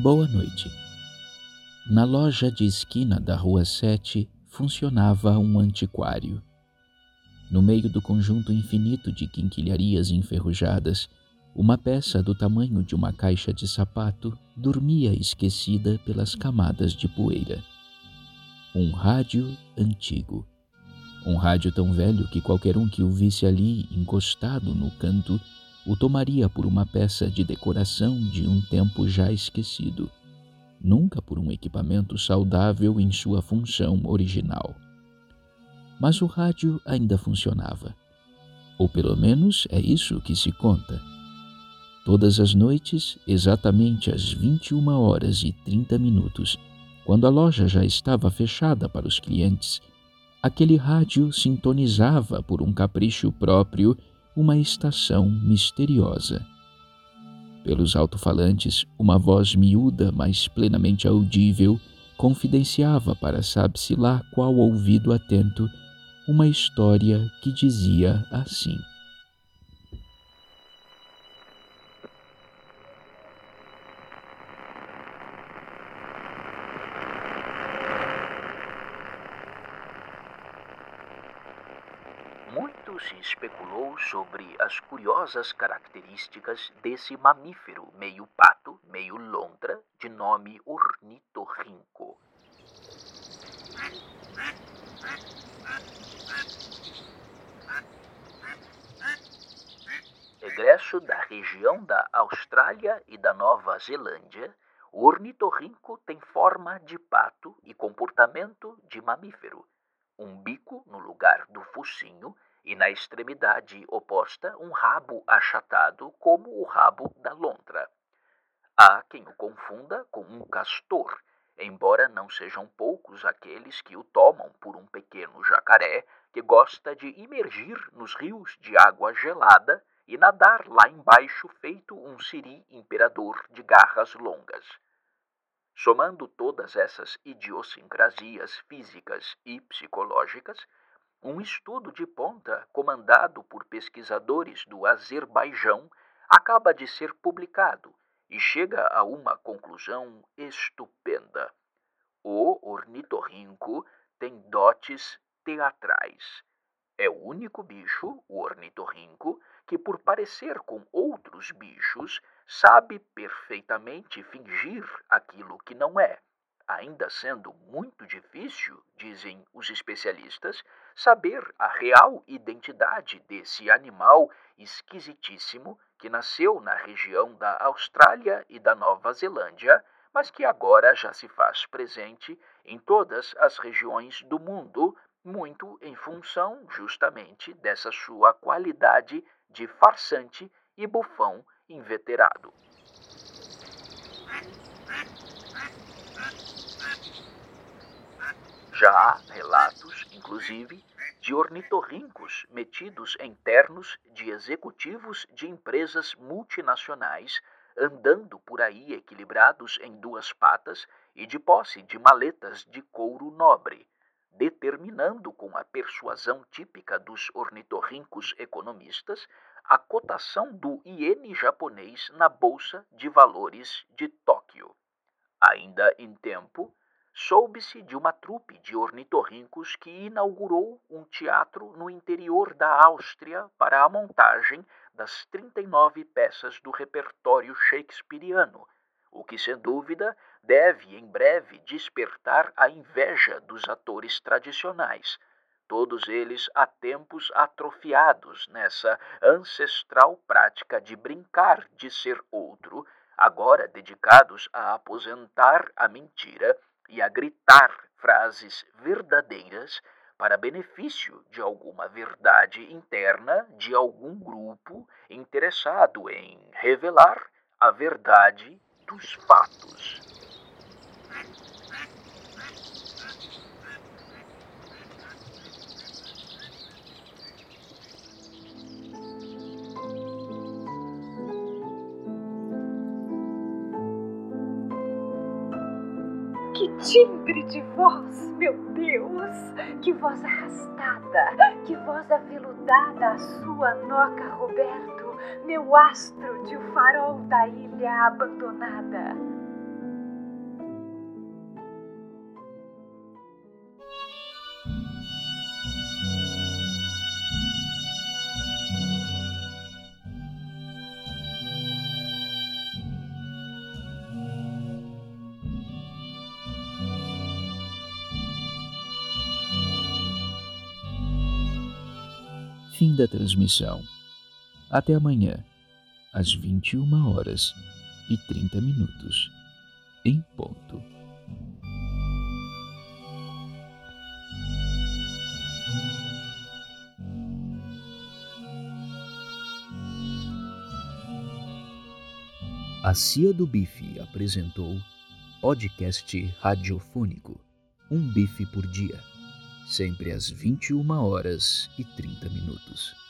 Boa noite. Na loja de esquina da Rua 7 funcionava um antiquário. No meio do conjunto infinito de quinquilharias enferrujadas, uma peça do tamanho de uma caixa de sapato dormia esquecida pelas camadas de poeira. Um rádio antigo. Um rádio tão velho que qualquer um que o visse ali encostado no canto o tomaria por uma peça de decoração de um tempo já esquecido, nunca por um equipamento saudável em sua função original. Mas o rádio ainda funcionava. Ou pelo menos é isso que se conta. Todas as noites, exatamente às 21 horas e 30 minutos, quando a loja já estava fechada para os clientes, aquele rádio sintonizava por um capricho próprio uma estação misteriosa. Pelos alto-falantes, uma voz miúda, mas plenamente audível, confidenciava para sabe-se lá qual ouvido atento uma história que dizia assim. Se especulou sobre as curiosas características desse mamífero meio pato, meio lontra, de nome ornitorrinco. Egresso da região da Austrália e da Nova Zelândia, o ornitorrinco tem forma de pato e comportamento de mamífero um bico no lugar do focinho e na extremidade oposta um rabo achatado como o rabo da lontra. Há quem o confunda com um castor, embora não sejam poucos aqueles que o tomam por um pequeno jacaré que gosta de imergir nos rios de água gelada e nadar lá embaixo feito um siri imperador de garras longas. Somando todas essas idiosincrasias físicas e psicológicas, um estudo de ponta comandado por pesquisadores do Azerbaijão acaba de ser publicado e chega a uma conclusão estupenda. O ornitorrinco tem dotes teatrais. É o único bicho, o ornitorrinco, que, por parecer com outros bichos, sabe perfeitamente fingir aquilo que não é, ainda sendo muito difícil, dizem os especialistas, saber a real identidade desse animal esquisitíssimo que nasceu na região da Austrália e da Nova Zelândia, mas que agora já se faz presente em todas as regiões do mundo, muito em função justamente dessa sua qualidade de farsante e bufão inveterado. Já há relatos, inclusive, de ornitorrincos metidos em ternos de executivos de empresas multinacionais andando por aí equilibrados em duas patas e de posse de maletas de couro nobre, determinando com a persuasão típica dos ornitorrincos economistas a cotação do iene japonês na Bolsa de Valores de Tóquio. Ainda em tempo, soube-se de uma trupe de ornitorrincos que inaugurou um teatro no interior da Áustria para a montagem das 39 peças do repertório shakespeariano, o que, sem dúvida, deve em breve despertar a inveja dos atores tradicionais todos eles há tempos atrofiados nessa ancestral prática de brincar de ser outro, agora dedicados a aposentar a mentira e a gritar frases verdadeiras para benefício de alguma verdade interna de algum grupo interessado em revelar a verdade dos fatos. Que timbre de voz, meu Deus! Que voz arrastada, que voz aveludada a sua noca, Roberto, meu astro de farol da ilha abandonada. Fim da transmissão. Até amanhã, às 21 horas e 30 minutos, em ponto. A Cia do Bife apresentou podcast radiofônico Um Bife por Dia, sempre às 21 horas e 30 minutos.